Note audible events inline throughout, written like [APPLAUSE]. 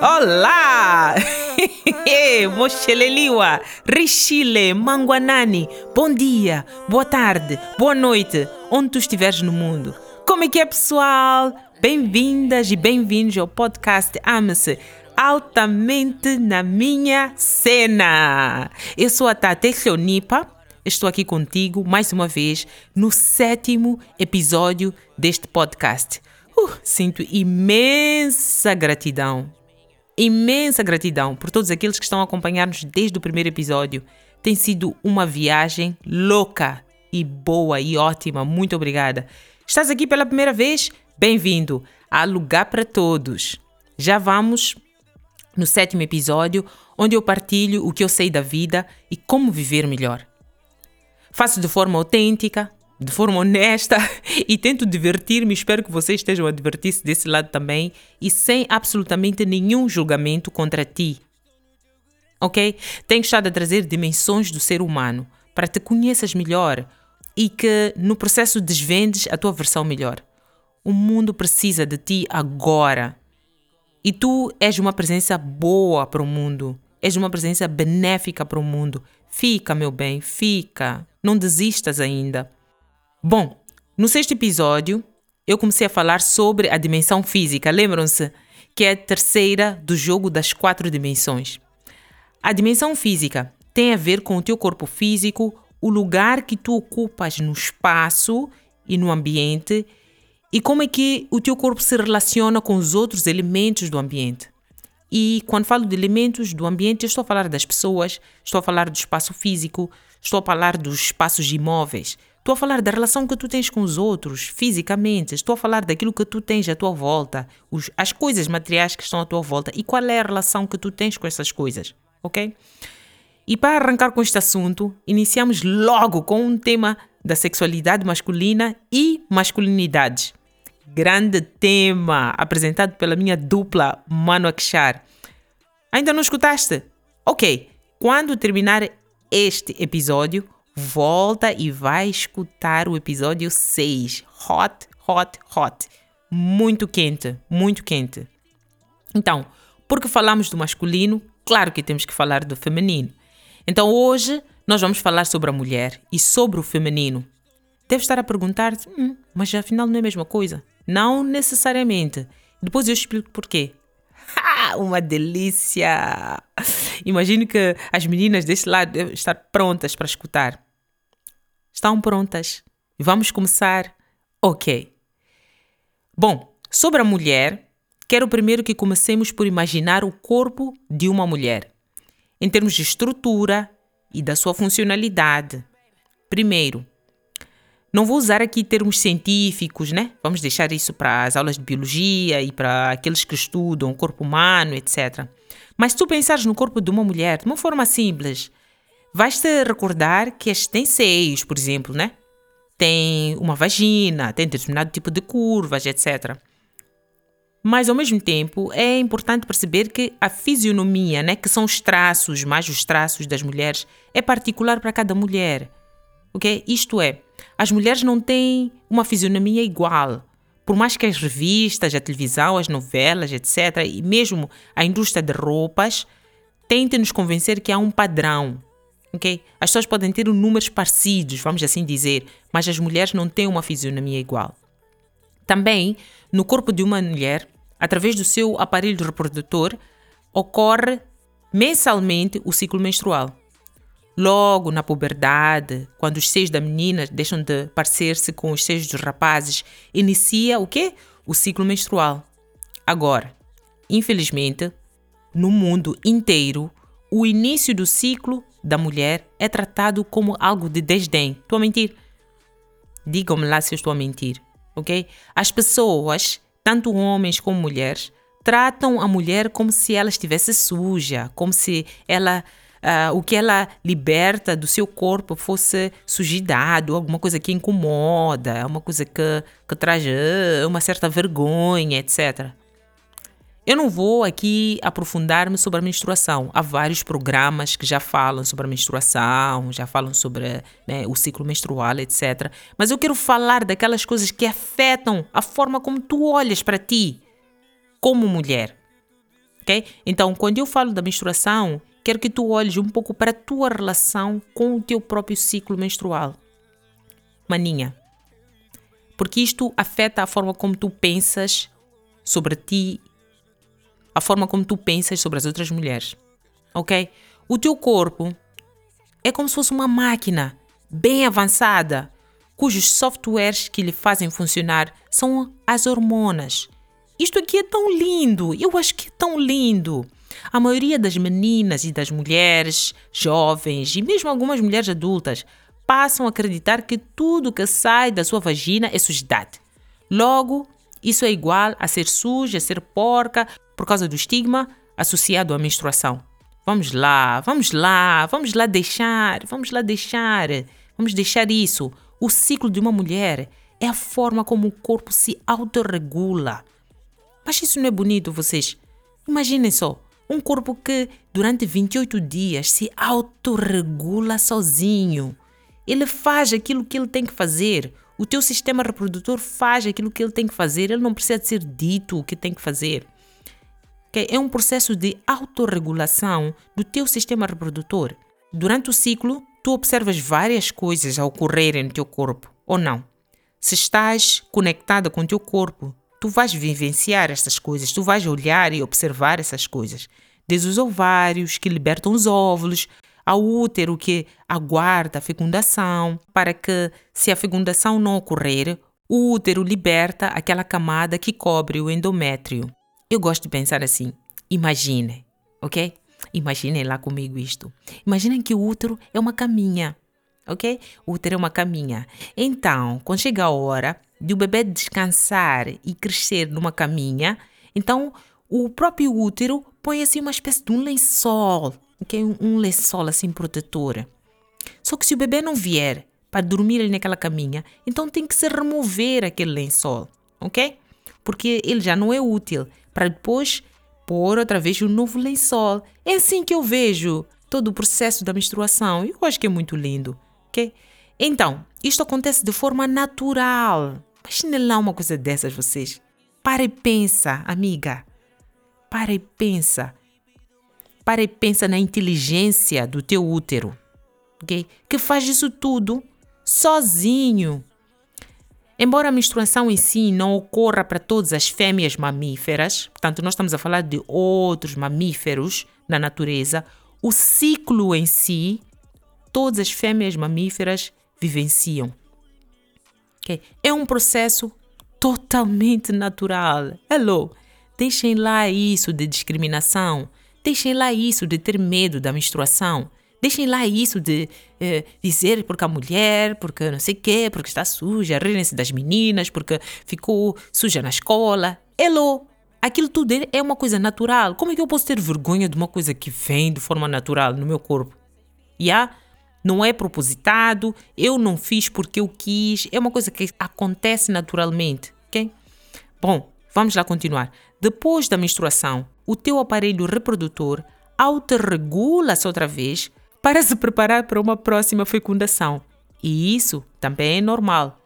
Olá! [LAUGHS] Mocheleliwa, Richile, Manguanani, bom dia, boa tarde, boa noite, onde tu estiveres no mundo. Como é que é, pessoal? Bem-vindas e bem-vindos ao podcast Ame-se altamente na minha cena. Eu sou a Tate Leonipa, estou aqui contigo mais uma vez no sétimo episódio deste podcast. Uh, sinto imensa gratidão imensa gratidão por todos aqueles que estão a acompanhar-nos desde o primeiro episódio. Tem sido uma viagem louca e boa e ótima. Muito obrigada. Estás aqui pela primeira vez? Bem-vindo. Há lugar para todos. Já vamos no sétimo episódio, onde eu partilho o que eu sei da vida e como viver melhor. Faço de forma autêntica, de forma honesta [LAUGHS] e tento divertir-me. Espero que vocês estejam a divertir-se desse lado também e sem absolutamente nenhum julgamento contra ti. Ok? Tenho estado a trazer dimensões do ser humano para te conheças melhor e que no processo desvendes a tua versão melhor. O mundo precisa de ti agora. E tu és uma presença boa para o mundo. És uma presença benéfica para o mundo. Fica, meu bem, fica. Não desistas ainda. Bom, no sexto episódio, eu comecei a falar sobre a dimensão física. Lembram-se que é a terceira do jogo das quatro dimensões. A dimensão física tem a ver com o teu corpo físico, o lugar que tu ocupas no espaço e no ambiente e como é que o teu corpo se relaciona com os outros elementos do ambiente. E quando falo de elementos do ambiente, estou a falar das pessoas, estou a falar do espaço físico, estou a falar dos espaços imóveis, Estou a falar da relação que tu tens com os outros, fisicamente. Estou a falar daquilo que tu tens à tua volta, os, as coisas materiais que estão à tua volta e qual é a relação que tu tens com essas coisas, ok? E para arrancar com este assunto, iniciamos logo com um tema da sexualidade masculina e masculinidade. Grande tema apresentado pela minha dupla Mano Akshar. Ainda não escutaste? Ok, quando terminar este episódio, volta e vai escutar o episódio 6. Hot, hot, hot. Muito quente, muito quente. Então, porque falamos do masculino, claro que temos que falar do feminino. Então, hoje nós vamos falar sobre a mulher e sobre o feminino. Deve estar a perguntar, hum, mas afinal não é a mesma coisa? Não necessariamente. Depois eu explico porquê. [LAUGHS] Uma delícia! Imagino que as meninas deste lado devem estar prontas para escutar. Estão prontas? Vamos começar? Ok. Bom, sobre a mulher, quero primeiro que comecemos por imaginar o corpo de uma mulher, em termos de estrutura e da sua funcionalidade. Primeiro, não vou usar aqui termos científicos, né? Vamos deixar isso para as aulas de biologia e para aqueles que estudam o corpo humano, etc. Mas se tu pensares no corpo de uma mulher de uma forma simples, Vais-te recordar que este tem seios, por exemplo, né? Tem uma vagina, tem determinado tipo de curvas, etc. Mas ao mesmo tempo é importante perceber que a fisionomia, né, que são os traços, mais os traços das mulheres, é particular para cada mulher. Ok? Isto é, as mulheres não têm uma fisionomia igual. Por mais que as revistas, a televisão, as novelas, etc., e mesmo a indústria de roupas tentem nos convencer que há um padrão, ok? As pessoas podem ter números parecidos, vamos assim dizer, mas as mulheres não têm uma fisionomia igual. Também, no corpo de uma mulher, através do seu aparelho reprodutor, ocorre mensalmente o ciclo menstrual. Logo na puberdade, quando os seios da menina deixam de parecer-se com os seios dos rapazes, inicia o quê? O ciclo menstrual. Agora, infelizmente, no mundo inteiro, o início do ciclo da mulher é tratado como algo de desdém. Estou a mentir? Digam-me lá se eu estou a mentir, ok? As pessoas, tanto homens como mulheres, tratam a mulher como se ela estivesse suja, como se ela Uh, o que ela liberta do seu corpo fosse sujidade, alguma coisa que incomoda, uma coisa que, que traz uh, uma certa vergonha, etc. Eu não vou aqui aprofundar-me sobre a menstruação. Há vários programas que já falam sobre a menstruação, já falam sobre né, o ciclo menstrual, etc. Mas eu quero falar daquelas coisas que afetam a forma como tu olhas para ti como mulher. ok? Então, quando eu falo da menstruação, quero que tu olhes um pouco para a tua relação com o teu próprio ciclo menstrual. Maninha, porque isto afeta a forma como tu pensas sobre ti, a forma como tu pensas sobre as outras mulheres, ok? O teu corpo é como se fosse uma máquina bem avançada, cujos softwares que lhe fazem funcionar são as hormonas. Isto aqui é tão lindo, eu acho que é tão lindo. A maioria das meninas e das mulheres jovens e mesmo algumas mulheres adultas passam a acreditar que tudo que sai da sua vagina é sujidade. Logo, isso é igual a ser suja, a ser porca, por causa do estigma associado à menstruação. Vamos lá, vamos lá, vamos lá deixar, vamos lá deixar, vamos deixar isso. O ciclo de uma mulher é a forma como o corpo se autorregula. Mas isso não é bonito, vocês? Imaginem só, um corpo que durante 28 dias se autorregula sozinho. Ele faz aquilo que ele tem que fazer. O teu sistema reprodutor faz aquilo que ele tem que fazer. Ele não precisa ser dito o que tem que fazer. É um processo de autorregulação do teu sistema reprodutor. Durante o ciclo, tu observas várias coisas a ocorrerem no teu corpo, ou não? Se estás conectada com o teu corpo, tu vais vivenciar essas coisas, tu vais olhar e observar essas coisas. Desde os ovários que libertam os óvulos, ao útero que aguarda a fecundação, para que, se a fecundação não ocorrer, o útero liberta aquela camada que cobre o endométrio. Eu gosto de pensar assim: imagine, ok? Imaginem lá comigo isto. Imaginem que o útero é uma caminha, ok? O útero é uma caminha. Então, quando chega a hora de o bebê descansar e crescer numa caminha, então o próprio útero põe assim uma espécie de um lençol é um lençol assim protetor. Só que se o bebê não vier para dormir ali naquela caminha, então tem que se remover aquele lençol, ok? Porque ele já não é útil para depois pôr outra vez um novo lençol. É assim que eu vejo todo o processo da menstruação. Eu acho que é muito lindo, ok? Então, isto acontece de forma natural. Imagine lá uma coisa dessas, vocês. Para e pensa, amiga. Para e pensa para e pensa na inteligência do teu útero, okay? que faz isso tudo sozinho. Embora a menstruação em si não ocorra para todas as fêmeas mamíferas, portanto, nós estamos a falar de outros mamíferos na natureza, o ciclo em si, todas as fêmeas mamíferas vivenciam. Okay? É um processo totalmente natural. Hello! Deixem lá isso de discriminação, Deixem lá isso de ter medo da menstruação. Deixem lá isso de eh, dizer porque a mulher, porque não sei o quê, porque está suja, rirem-se das meninas, porque ficou suja na escola. Hello! Aquilo tudo é uma coisa natural. Como é que eu posso ter vergonha de uma coisa que vem de forma natural no meu corpo? Yeah? Não é propositado, eu não fiz porque eu quis, é uma coisa que acontece naturalmente, ok? Bom, vamos lá continuar. Depois da menstruação, o teu aparelho reprodutor autorregula-se outra vez para se preparar para uma próxima fecundação. E isso também é normal.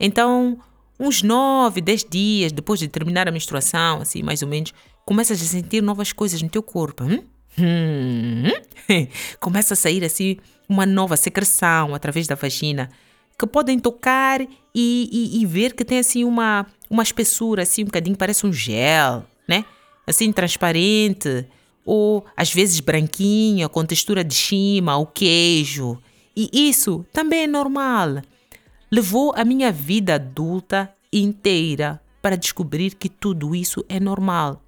Então, uns 9, 10 dias depois de terminar a menstruação, assim, mais ou menos, começas a sentir novas coisas no teu corpo. Hum? Hum? [LAUGHS] Começa a sair assim uma nova secreção através da vagina que podem tocar e, e, e, ver que tem assim uma, uma espessura, assim um bocadinho, parece um gel, né? assim transparente, ou às vezes branquinha, com textura de chima ou queijo. E isso também é normal. Levou a minha vida adulta inteira para descobrir que tudo isso é normal.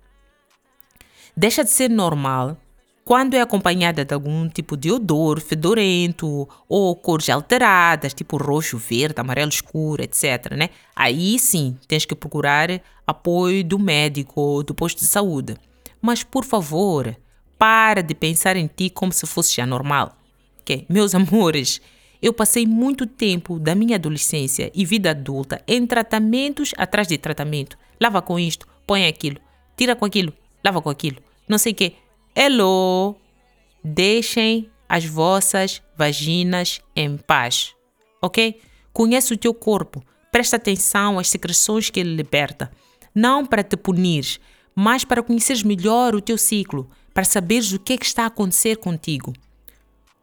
Deixa de ser normal quando é acompanhada de algum tipo de odor fedorento ou cores alteradas, tipo roxo, verde, amarelo escuro, etc. Né? Aí sim tens que procurar apoio do médico ou do posto de saúde. Mas por favor, para de pensar em ti como se fosse já normal. Okay? Meus amores, eu passei muito tempo da minha adolescência e vida adulta em tratamentos atrás de tratamento. Lava com isto, põe aquilo, tira com aquilo, lava com aquilo, não sei o quê Hello! Deixem as vossas vaginas em paz, ok? Conhece o teu corpo, presta atenção às secreções que ele liberta. Não para te punir, mas para conheceres melhor o teu ciclo, para saberes o que é que está a acontecer contigo.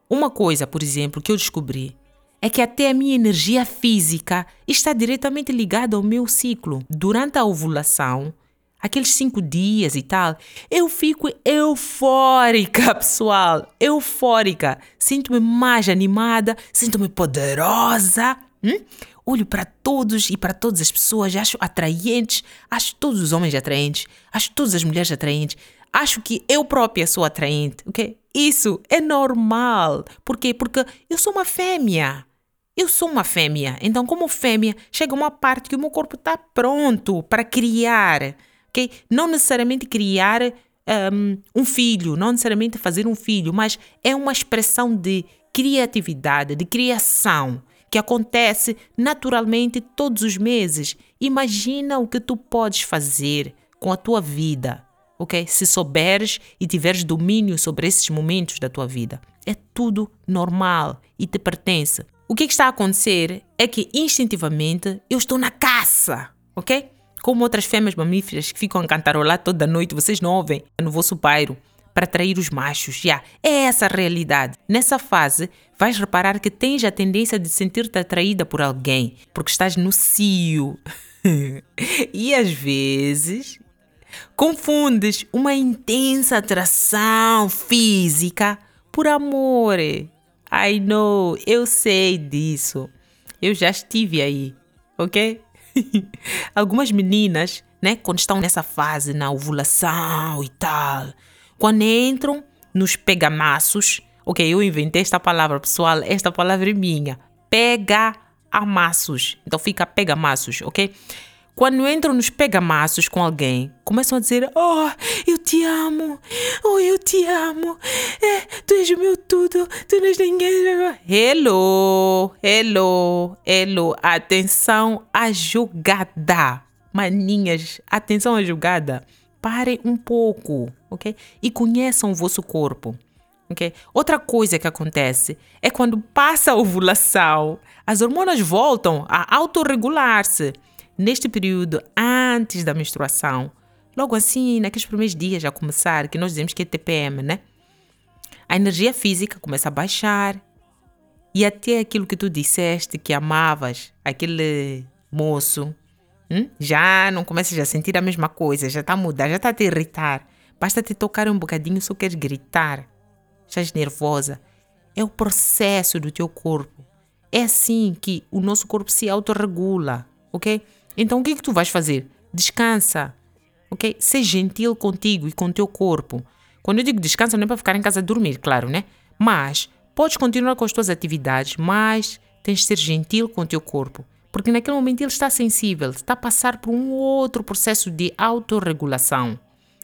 Uma coisa, por exemplo, que eu descobri é que até a minha energia física está diretamente ligada ao meu ciclo. Durante a ovulação, aqueles cinco dias e tal, eu fico eufórica, [LAUGHS] pessoal. Eufórica. Sinto-me mais animada, sinto-me poderosa. Hum? Olho para todos e para todas as pessoas, acho atraentes, acho todos os homens atraentes, acho todas as mulheres atraentes, acho que eu própria sou atraente, ok? Isso é normal. Por quê? Porque eu sou uma fêmea. Eu sou uma fêmea. Então, como fêmea, chega uma parte que o meu corpo está pronto para criar, ok? Não necessariamente criar um, um filho, não necessariamente fazer um filho, mas é uma expressão de criatividade, de criação que acontece naturalmente todos os meses. Imagina o que tu podes fazer com a tua vida, ok? Se souberes e tiveres domínio sobre esses momentos da tua vida. É tudo normal e te pertence. O que, é está a acontecer é que instintivamente eu estou na caça, ok? Como outras fêmeas mamíferas que ficam a cantarolar toda noite, vocês não ouvem no vosso pairo para atrair os machos. Já é essa a realidade. Nessa fase, vais reparar que tens a tendência de sentir-te atraída por alguém, porque estás no cio. [LAUGHS] e às vezes confundes uma intensa atração física por amor. I know, eu sei disso. Eu já estive aí, ok? [LAUGHS] Algumas meninas, né, quando estão nessa fase, na ovulação e tal, quando entram nos pegamaços, ok, eu inventei esta palavra, pessoal, esta palavra é minha, pega amassos. Então fica pega-maços, ok? Quando entram nos pegamaços com alguém, começam a dizer: Oh, eu te amo, oh, eu te amo, é, tu és o meu tudo, tu não és ninguém. Hello, hello, hello, atenção à jogada. Maninhas, atenção à jogada. Parem um pouco, ok? E conheçam o vosso corpo. Okay? Outra coisa que acontece é quando passa a ovulação, as hormonas voltam a autorregular-se neste período antes da menstruação, logo assim, naqueles primeiros dias a começar, que nós dizemos que é TPM, né? A energia física começa a baixar e até aquilo que tu disseste que amavas, aquele moço, hum? já não começas a sentir a mesma coisa, já está a mudar, já está a te irritar. Basta te tocar um bocadinho, só queres gritar. Estás nervosa. É o processo do teu corpo. É assim que o nosso corpo se autorregula, ok? Então o que é que tu vais fazer? Descansa, ok? Ser gentil contigo e com o teu corpo. Quando eu digo descansa, não é para ficar em casa a dormir, claro, né? Mas podes continuar com as tuas atividades, mas tens de ser gentil com o teu corpo. Porque naquele momento ele está sensível, está a passar por um outro processo de autorregulação.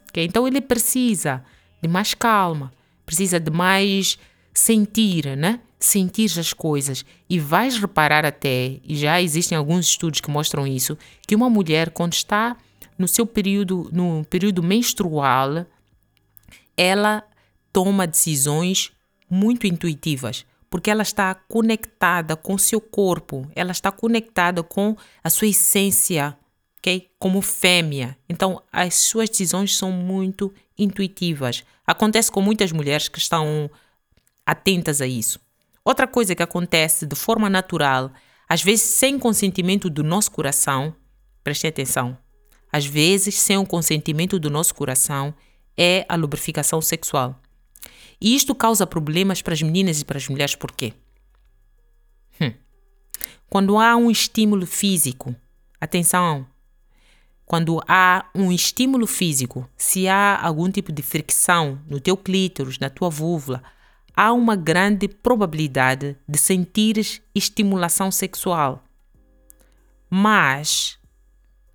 Okay? Então ele precisa de mais calma, precisa de mais sentir, né? sentir as coisas e vais reparar até, e já existem alguns estudos que mostram isso, que uma mulher quando está no seu período, no período menstrual, ela toma decisões muito intuitivas, porque ela está conectada com seu corpo, ela está conectada com a sua essência, ok? Como fêmea. Então, as suas decisões são muito intuitivas. Acontece com muitas mulheres que estão atentas a isso. Outra coisa que acontece de forma natural, às vezes sem consentimento do nosso coração, preste atenção, às vezes sem o consentimento do nosso coração, é a lubrificação sexual. E isto causa problemas para as meninas e para as mulheres, por quê? Hum. Quando há um estímulo físico, atenção, quando há um estímulo físico, se há algum tipo de fricção no teu clítoris, na tua vulva, há uma grande probabilidade de sentires estimulação sexual. Mas,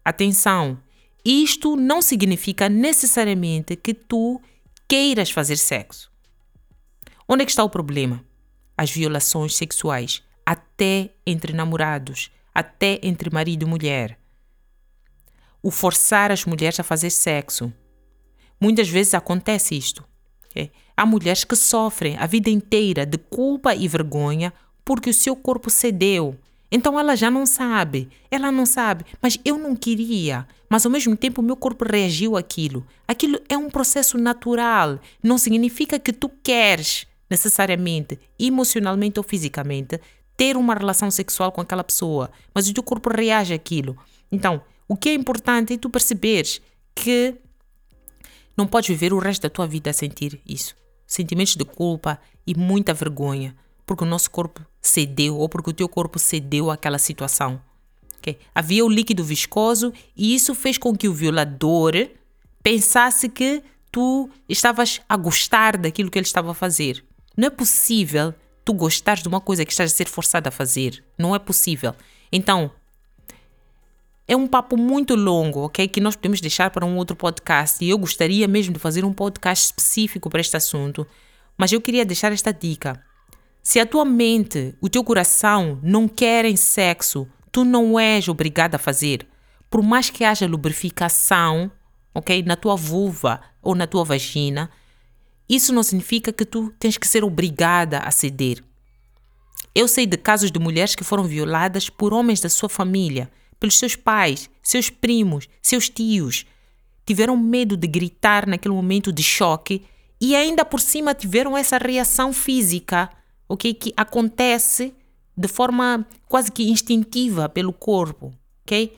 atenção, isto não significa necessariamente que tu queiras fazer sexo. Onde é que está o problema? As violações sexuais, até entre namorados, até entre marido e mulher. O forçar as mulheres a fazer sexo. Muitas vezes acontece isto. Okay? Há mulheres que sofrem a vida inteira de culpa e vergonha porque o seu corpo cedeu. Então ela já não sabe, ela não sabe, mas eu não queria. Mas ao mesmo tempo o meu corpo reagiu àquilo. Aquilo é um processo natural. Não significa que tu queres necessariamente, emocionalmente ou fisicamente, ter uma relação sexual com aquela pessoa, mas o teu corpo reage àquilo. Então, o que é importante é tu perceberes que não podes viver o resto da tua vida a sentir isso. Sentimentos de culpa e muita vergonha, porque o nosso corpo cedeu ou porque o teu corpo cedeu àquela situação. Okay? Havia o líquido viscoso e isso fez com que o violador pensasse que tu estavas a gostar daquilo que ele estava a fazer. Não é possível tu gostares de uma coisa que estás a ser forçada a fazer. Não é possível. Então, é um papo muito longo, ok? Que nós podemos deixar para um outro podcast. E eu gostaria mesmo de fazer um podcast específico para este assunto. Mas eu queria deixar esta dica. Se a tua mente, o teu coração não querem sexo, tu não és obrigado a fazer. Por mais que haja lubrificação, ok, na tua vulva ou na tua vagina, isso não significa que tu tens que ser obrigada a ceder. Eu sei de casos de mulheres que foram violadas por homens da sua família, pelos seus pais, seus primos, seus tios. Tiveram medo de gritar naquele momento de choque e ainda por cima tiveram essa reação física ok? Que acontece de forma quase que instintiva pelo corpo, ok?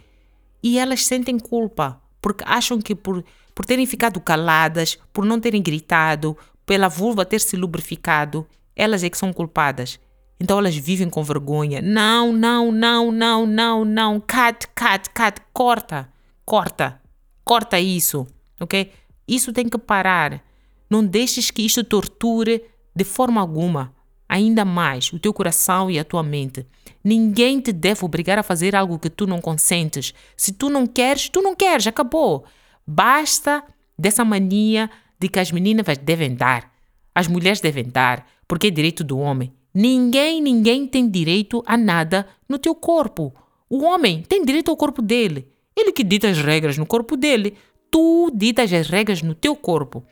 E elas sentem culpa porque acham que por, por terem ficado caladas, por não terem gritado, pela vulva ter se lubrificado, elas é que são culpadas. Então elas vivem com vergonha. Não, não, não, não, não, não. Cut, cut, cut. Corta, corta, corta isso, ok? Isso tem que parar. Não deixes que isto torture de forma alguma ainda mais o teu coração e a tua mente. Ninguém te deve obrigar a fazer algo que tu não consentes. Se tu não queres, tu não queres, acabou. Basta dessa mania de que as meninas devem dar, as mulheres devem dar, porque é direito do homem. Ninguém, ninguém tem direito a nada no teu corpo. O homem tem direito ao corpo dele. Ele que dita as regras no corpo dele. Tu ditas as regras no teu corpo.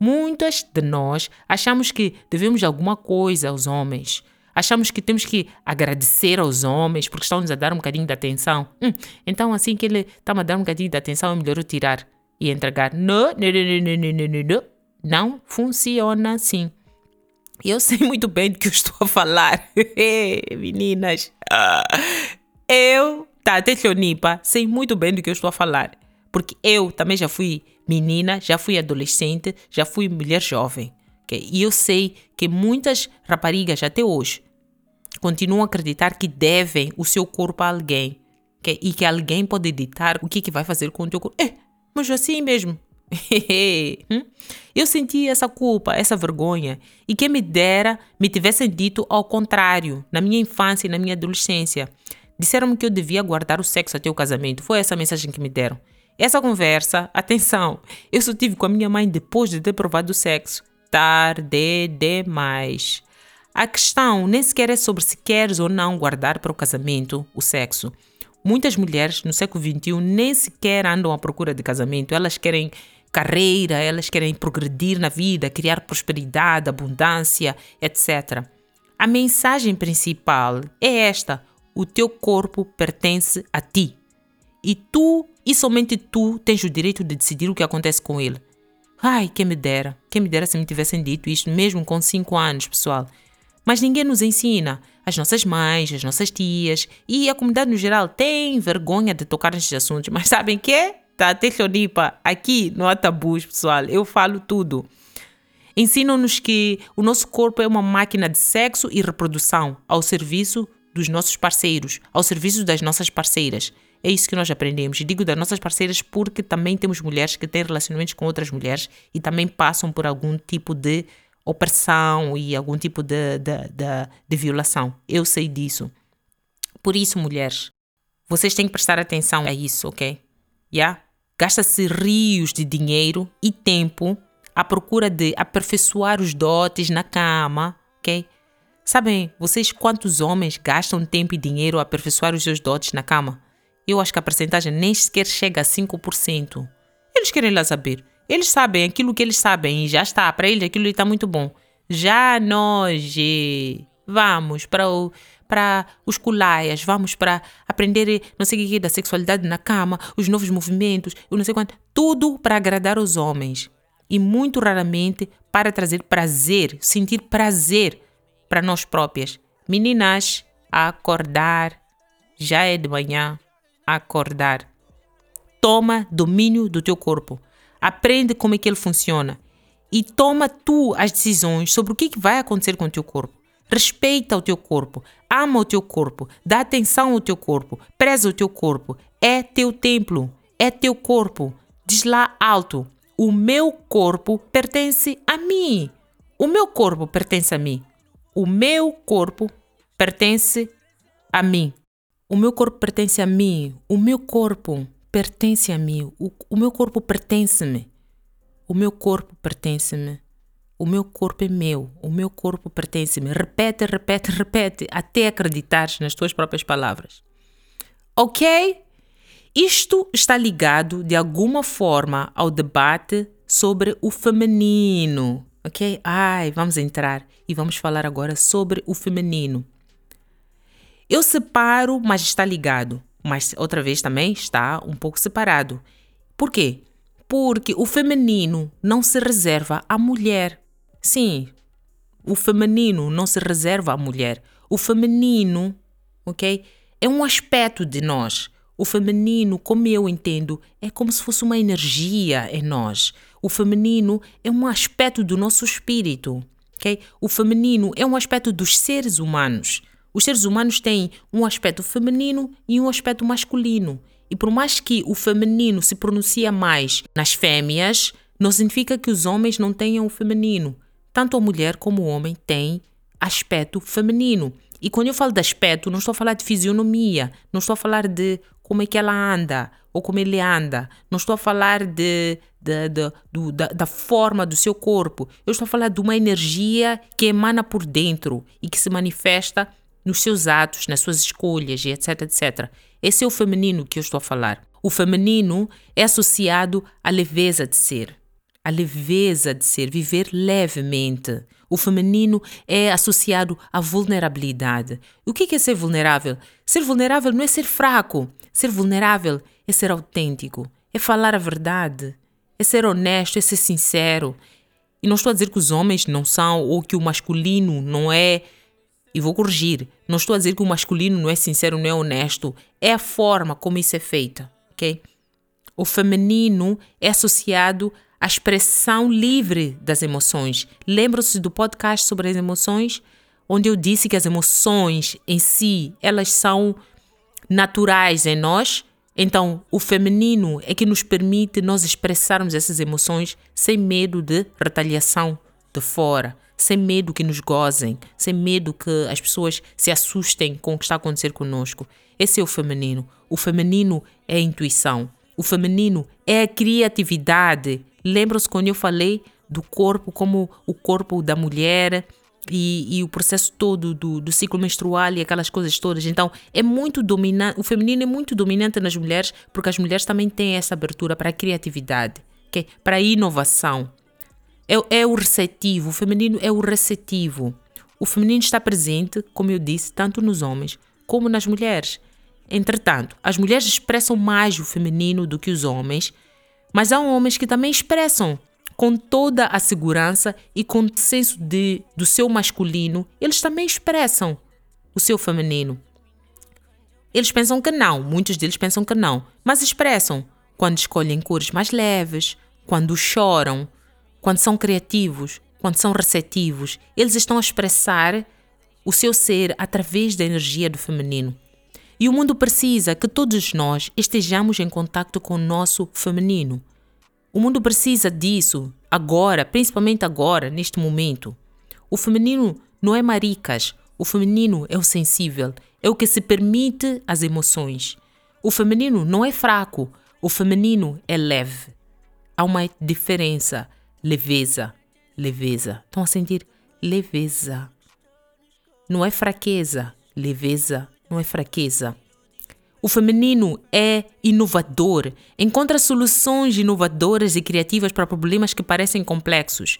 Muitas de nós achamos que devemos alguma coisa aos homens. Achamos que temos que agradecer aos homens porque estão-nos a dar um bocadinho de atenção. Hum, então, assim que ele está a dar um bocadinho de atenção, é melhor eu tirar e entregar. Não, não, não, não, não, não, não. Não funciona assim. Eu sei muito bem do que eu estou a falar. [LAUGHS] Meninas. Eu, tá, até Leonipa, sei muito bem do que eu estou a falar. Porque eu também já fui menina, já fui adolescente, já fui mulher jovem. Okay? E eu sei que muitas raparigas até hoje continuam a acreditar que devem o seu corpo a alguém. Okay? E que alguém pode ditar o que, que vai fazer com o teu corpo. É, mas assim mesmo. [LAUGHS] Hum? eu senti essa culpa, essa vergonha. E quem me dera me tivessem dito ao contrário, na minha infância e na minha adolescência. Disseram-me que eu devia guardar o sexo até o casamento. Foi essa a mensagem que me deram. Essa conversa, [LAUGHS] atenção, eu só tive com a minha mãe depois de ter provado o sexo. Tarde demais. A questão nem sequer é sobre se queres ou não guardar para o casamento o sexo. Muitas mulheres no século XXI nem sequer andam à procura de casamento, elas querem carreira, elas querem progredir na vida, criar prosperidade, abundância, etc. A mensagem principal é esta: o teu corpo pertence a ti. E tu e somente tu tens o direito de decidir o que acontece com ele. Ai, quem me dera, quem me dera se me tivessem dito isto, mesmo com 5 anos, pessoal. Mas ninguém nos ensina. As nossas mães, as nossas tias e a comunidade no geral tem vergonha de tocar nestes assuntos. Mas sabem que? Tá até Leonipa, aqui não há tabus, pessoal. Eu falo tudo. Ensinam-nos que o nosso corpo é uma máquina de sexo e reprodução ao serviço dos nossos parceiros, ao serviço das nossas parceiras. É isso que nós aprendemos. E digo das nossas parceiras porque também temos mulheres que têm relacionamentos com outras mulheres e também passam por algum tipo de opressão e algum tipo de, de, de, de violação. Eu sei disso. Por isso, mulheres, vocês têm que prestar atenção a isso, ok? Yeah? Gasta-se rios de dinheiro e tempo à procura de aperfeiçoar os dotes na cama, ok? Sabem vocês quantos homens gastam tempo e dinheiro a aperfeiçoar os seus dotes na cama? Eu acho que a percentagem nem sequer chega a 5%. Eles querem lá saber. Eles sabem aquilo que eles sabem e já está. Para eles aquilo está muito bom. Já nós vamos para o, para os culaias, vamos para aprender não sei o que da sexualidade na cama, os novos movimentos, eu não sei quanto. Tudo para agradar os homens. E muito raramente para trazer prazer, sentir prazer para nós próprias. Meninas, acordar. Já é de manhã. Acordar. Toma domínio do teu corpo. Aprende como é que ele funciona. E toma tu as decisões sobre o que vai acontecer com o teu corpo. Respeita o teu corpo, ama o teu corpo, dá atenção ao teu corpo, preza o teu corpo. É teu templo, é teu corpo. Diz lá alto: o meu corpo pertence a mim. O meu corpo pertence a mim. O meu corpo pertence a mim. O meu corpo pertence a mim. O meu corpo pertence a mim. O, o meu corpo pertence-me. O meu corpo pertence-me. O meu corpo é meu, o meu corpo pertence-me. Repete, repete, repete, até acreditares nas tuas próprias palavras. Ok? Isto está ligado de alguma forma ao debate sobre o feminino. Ok? Ai, vamos entrar e vamos falar agora sobre o feminino. Eu separo, mas está ligado. Mas outra vez também está um pouco separado. Por quê? Porque o feminino não se reserva à mulher. Sim, o feminino não se reserva à mulher. O feminino, ok? É um aspecto de nós. O feminino, como eu entendo, é como se fosse uma energia em nós. O feminino é um aspecto do nosso espírito, ok? O feminino é um aspecto dos seres humanos. Os seres humanos têm um aspecto feminino e um aspecto masculino. E por mais que o feminino se pronuncia mais nas fêmeas, não significa que os homens não tenham o feminino tanto a mulher como o homem têm aspecto feminino. E quando eu falo de aspecto, não estou a falar de fisionomia, não estou a falar de como é que ela anda ou como ele anda, não estou a falar de, de, de, de da, da, forma do seu corpo, eu estou a falar de uma energia que emana por dentro e que se manifesta nos seus atos, nas suas escolhas e etc, etc. Esse é o feminino que eu estou a falar. O feminino é associado à leveza de ser a leveza de ser, viver levemente. O feminino é associado à vulnerabilidade. O que é ser vulnerável? Ser vulnerável não é ser fraco. Ser vulnerável é ser autêntico, é falar a verdade, é ser honesto, é ser sincero. E não estou a dizer que os homens não são ou que o masculino não é. E vou corrigir. Não estou a dizer que o masculino não é sincero, não é honesto. É a forma como isso é feito, ok? O feminino é associado a expressão livre das emoções. Lembram-se do podcast sobre as emoções, onde eu disse que as emoções em si, elas são naturais em nós. Então, o feminino é que nos permite nós expressarmos essas emoções sem medo de retaliação de fora, sem medo que nos gozem, sem medo que as pessoas se assustem com o que está a acontecer conosco. Esse é o feminino. O feminino é a intuição. O feminino é a criatividade, Lembram-se quando eu falei do corpo como o corpo da mulher e, e o processo todo do, do, ciclo menstrual e aquelas coisas todas. Então, é muito dominante, o feminino é muito dominante nas mulheres porque as mulheres também têm essa abertura para a criatividade, okay? para a inovação. É, é o receptivo, o feminino é o receptivo. O feminino está presente, como eu disse, tanto nos homens como nas mulheres. Entretanto, as mulheres expressam mais o feminino do que os homens mas há homens que também expressam com toda a segurança e com o senso de, do seu masculino, eles também expressam o seu feminino. Eles pensam que não, muitos deles pensam que não, mas expressam quando escolhem cores mais leves, quando choram, quando são criativos, quando são receptivos. Eles estão a expressar o seu ser através da energia do feminino. E o mundo precisa que todos nós estejamos em contato com o nosso feminino. O mundo precisa disso agora, principalmente agora, neste momento. O feminino não é maricas, o feminino é o sensível, é o que se permite as emoções. O feminino não é fraco, o feminino é leve. Há uma diferença. Leveza, leveza. Estão a sentir leveza. Não é fraqueza, leveza não é fraqueza. O feminino é inovador, encontra soluções inovadoras e criativas para problemas que parecem complexos.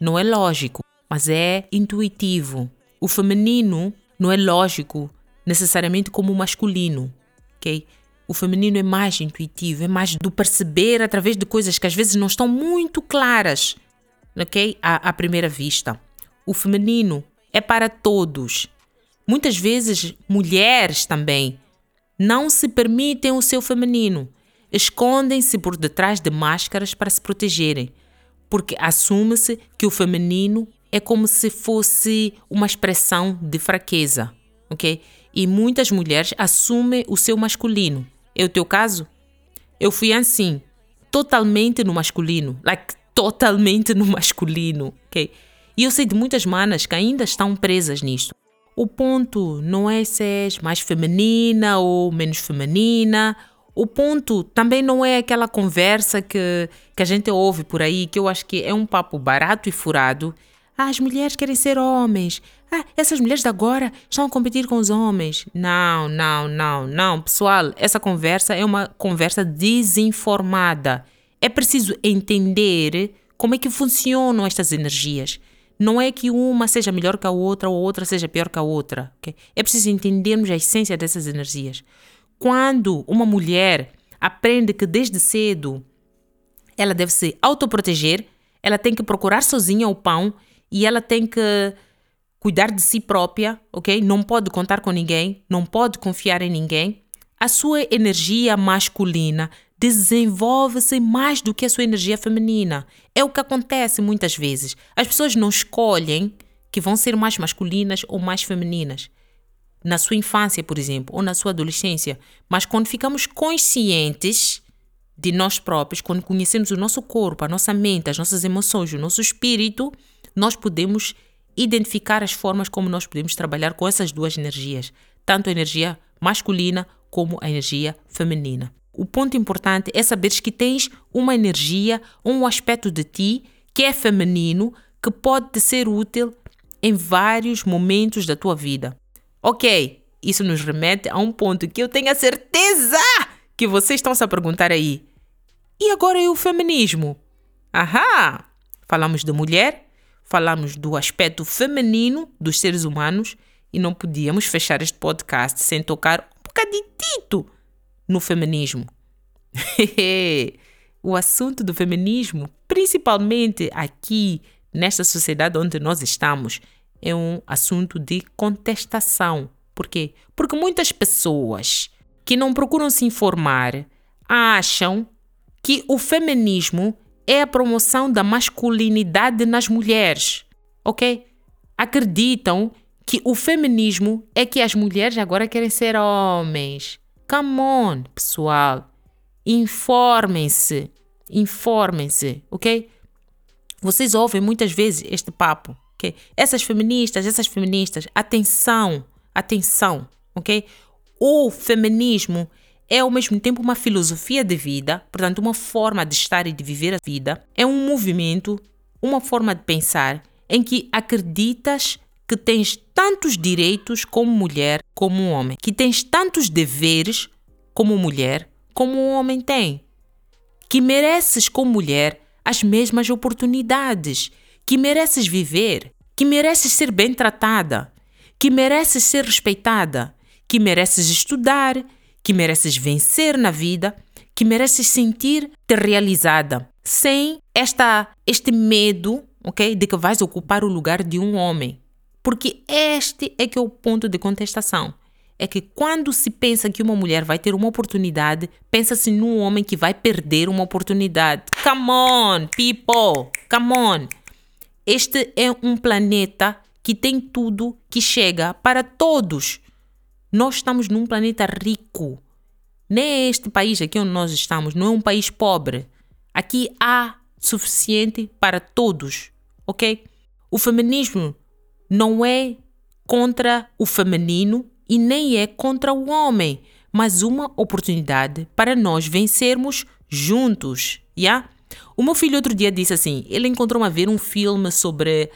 Não é lógico, mas é intuitivo. O feminino não é lógico necessariamente como o masculino, ok? O feminino é mais intuitivo, é mais do perceber através de coisas que às vezes não estão muito claras, ok? À, à primeira vista. O feminino é para todos. Muitas vezes, mulheres também não se permitem o seu feminino, escondem-se por detrás de máscaras para se protegerem, porque assume-se que o feminino é como se fosse uma expressão de fraqueza, ok? E muitas mulheres assumem o seu masculino. É o teu caso? Eu fui assim, totalmente no masculino, like totalmente no masculino, ok? E eu sei de muitas manas que ainda estão presas nisto. O ponto não é se és mais feminina ou menos feminina. O ponto também não é aquela conversa que, que a gente ouve por aí, que eu acho que é um papo barato e furado. Ah, as mulheres querem ser homens. Ah, essas mulheres de agora estão a competir com os homens. Não, não, não, não. Pessoal, essa conversa é uma conversa desinformada. É preciso entender como é que funcionam estas energias. Não é que uma seja melhor que a outra ou a outra seja pior que a outra. Okay? É preciso entendermos a essência dessas energias. Quando uma mulher aprende que desde cedo ela deve se autoproteger, ela tem que procurar sozinha o pão e ela tem que cuidar de si própria, ok? Não pode contar com ninguém, não pode confiar em ninguém. A sua energia masculina desenvolve-se mais do que a sua energia feminina. É o que acontece muitas vezes. As pessoas não escolhem que vão ser mais masculinas ou mais femininas. Na sua infância, por exemplo, ou na sua adolescência. Mas quando ficamos conscientes de nós próprios, quando conhecemos o nosso corpo, a nossa mente, as nossas emoções, o nosso espírito, nós podemos identificar as formas como nós podemos trabalhar com essas duas energias, tanto a energia masculina como a energia feminina. O ponto importante é saberes que tens uma energia, um aspecto de ti que é feminino, que pode te ser útil em vários momentos da tua vida. Ok, isso nos remete a um ponto que eu tenho a certeza que vocês estão se a perguntar aí. E agora é o feminismo? Ahá! Falamos de mulher, falamos do aspecto feminino dos seres humanos e não podíamos fechar este podcast sem tocar um bocadinho no feminismo. [LAUGHS] o assunto do feminismo, principalmente aqui nesta sociedade onde nós estamos, é um assunto de contestação. Por quê? Porque muitas pessoas que não procuram se informar acham que o feminismo é a promoção da masculinidade nas mulheres, ok? Acreditam que o feminismo é que as mulheres agora querem ser homens. Come on, pessoal. Informem-se. Informem-se, ok? Vocês ouvem muitas vezes este papo, ok? Essas feministas, essas feministas, atenção, atenção, ok? O feminismo é ao mesmo tempo uma filosofia de vida, portanto, uma forma de estar e de viver a vida. É um movimento, uma forma de pensar em que acreditas que tens tantos direitos como mulher, como homem, que tens tantos deveres como mulher, como um homem tem, que mereces como mulher as mesmas oportunidades, que mereces viver, que mereces ser bem tratada, que mereces ser respeitada, que mereces estudar, que mereces vencer na vida, que mereces sentir-te realizada, sem esta este medo, ok, de que vais ocupar o lugar de um homem. Porque este é que é o ponto de contestação. É que quando se pensa que uma mulher vai ter uma oportunidade, pensa-se num homem que vai perder uma oportunidade. Come on, people! Come on! Este é um planeta que tem tudo que chega para todos. Nós estamos num planeta rico. Nem é este país aqui onde nós estamos, não é um país pobre. Aqui há suficiente para todos, ok? O feminismo não é contra o feminino e nem é contra o homem, mas uma oportunidade para nós vencermos juntos, yeah? O meu filho outro dia disse assim, ele encontrou a ver um filme sobre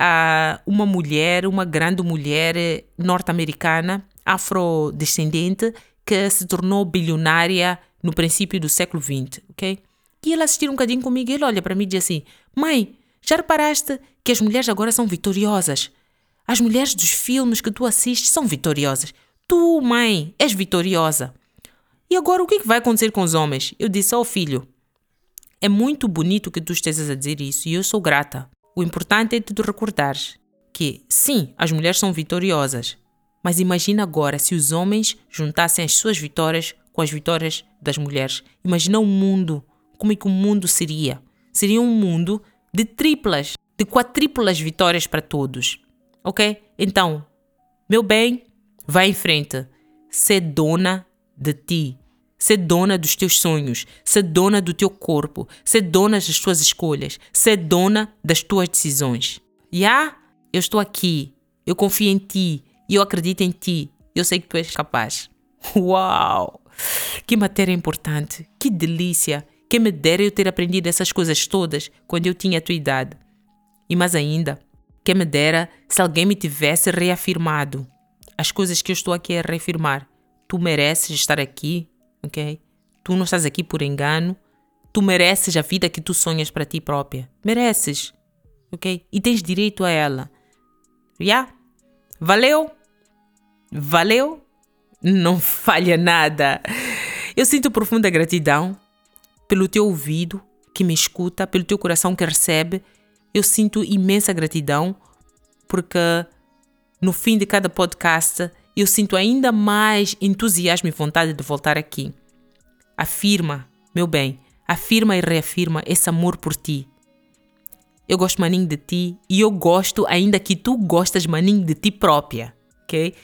uh, uma mulher, uma grande mulher norte-americana, afrodescendente, que se tornou bilionária no princípio do século XX, ok? E ele assistiu um bocadinho comigo e ele olha para mim e diz assim, mãe, já reparaste que as mulheres agora são vitoriosas. As mulheres dos filmes que tu assistes são vitoriosas. Tu, mãe, és vitoriosa. E agora o que, é que vai acontecer com os homens? Eu disse ao filho: É muito bonito que tu estejas a dizer isso e eu sou grata. O importante é te recordares que, sim, as mulheres são vitoriosas, mas imagina agora se os homens juntassem as suas vitórias com as vitórias das mulheres. Imagina o mundo, como é que o mundo seria? Seria um mundo de triplas, de quadriplas vitórias para todos. Ok? Então, meu bem, vai em frente. Ser dona de ti. Ser dona dos teus sonhos. Ser dona do teu corpo. Ser dona das tuas escolhas. Ser dona das tuas decisões. Já? Yeah? Eu estou aqui. Eu confio em ti. E eu acredito em ti. Eu sei que tu és capaz. Uau! Que matéria importante. Que delícia. Que me dera eu ter aprendido essas coisas todas quando eu tinha a tua idade. E mais ainda, que me dera se alguém me tivesse reafirmado as coisas que eu estou aqui a reafirmar. Tu mereces estar aqui, ok? Tu não estás aqui por engano. Tu mereces a vida que tu sonhas para ti própria. Mereces, ok? E tens direito a ela. Já? Yeah? Valeu? Valeu? Não falha nada. Eu sinto profunda gratidão pelo teu ouvido que me escuta, pelo teu coração que recebe. Eu sinto imensa gratidão porque no fim de cada podcast eu sinto ainda mais entusiasmo e vontade de voltar aqui. Afirma, meu bem, afirma e reafirma esse amor por ti. Eu gosto maninho de ti e eu gosto ainda que tu gostas maninho de ti própria, ok?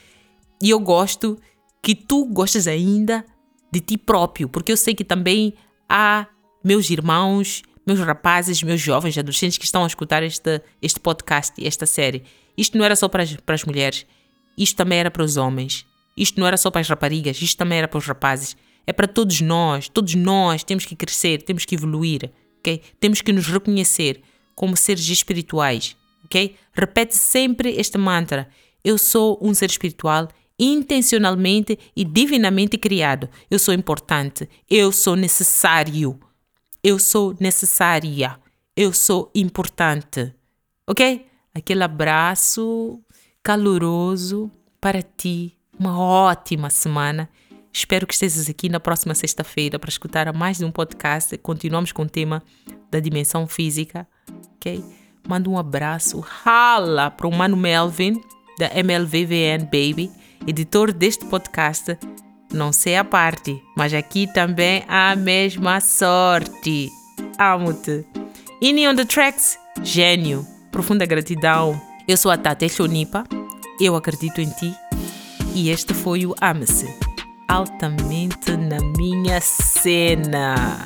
E eu gosto que tu gostas ainda de ti próprio, porque eu sei que também há meus irmãos, meus rapazes, meus jovens adolescentes que estão a escutar este, este podcast esta série. Isto não era só para as, para as mulheres, isto também era para os homens. Isto não era só para as raparigas, isto também era para os rapazes. É para todos nós, todos nós temos que crescer, temos que evoluir, ok? Temos que nos reconhecer como seres espirituais, ok? Repete sempre este mantra: Eu sou um ser espiritual intencionalmente e divinamente criado. Eu sou importante. Eu sou necessário. Eu sou necessária. Eu sou importante. Ok? Aquele abraço caloroso para ti. Uma ótima semana. Espero que estejas aqui na próxima sexta-feira para escutar mais de um podcast. Continuamos com o tema da dimensão física. Ok? Manda um abraço. Rala para o Mano Melvin, da MLVVN Baby editor deste podcast, não sei a parte, mas aqui também há a mesma sorte. Amo-te. Ini on the Tracks, gênio, profunda gratidão. Eu sou a Tata Chonipa, eu acredito em ti e este foi o Ame-se, altamente na minha cena.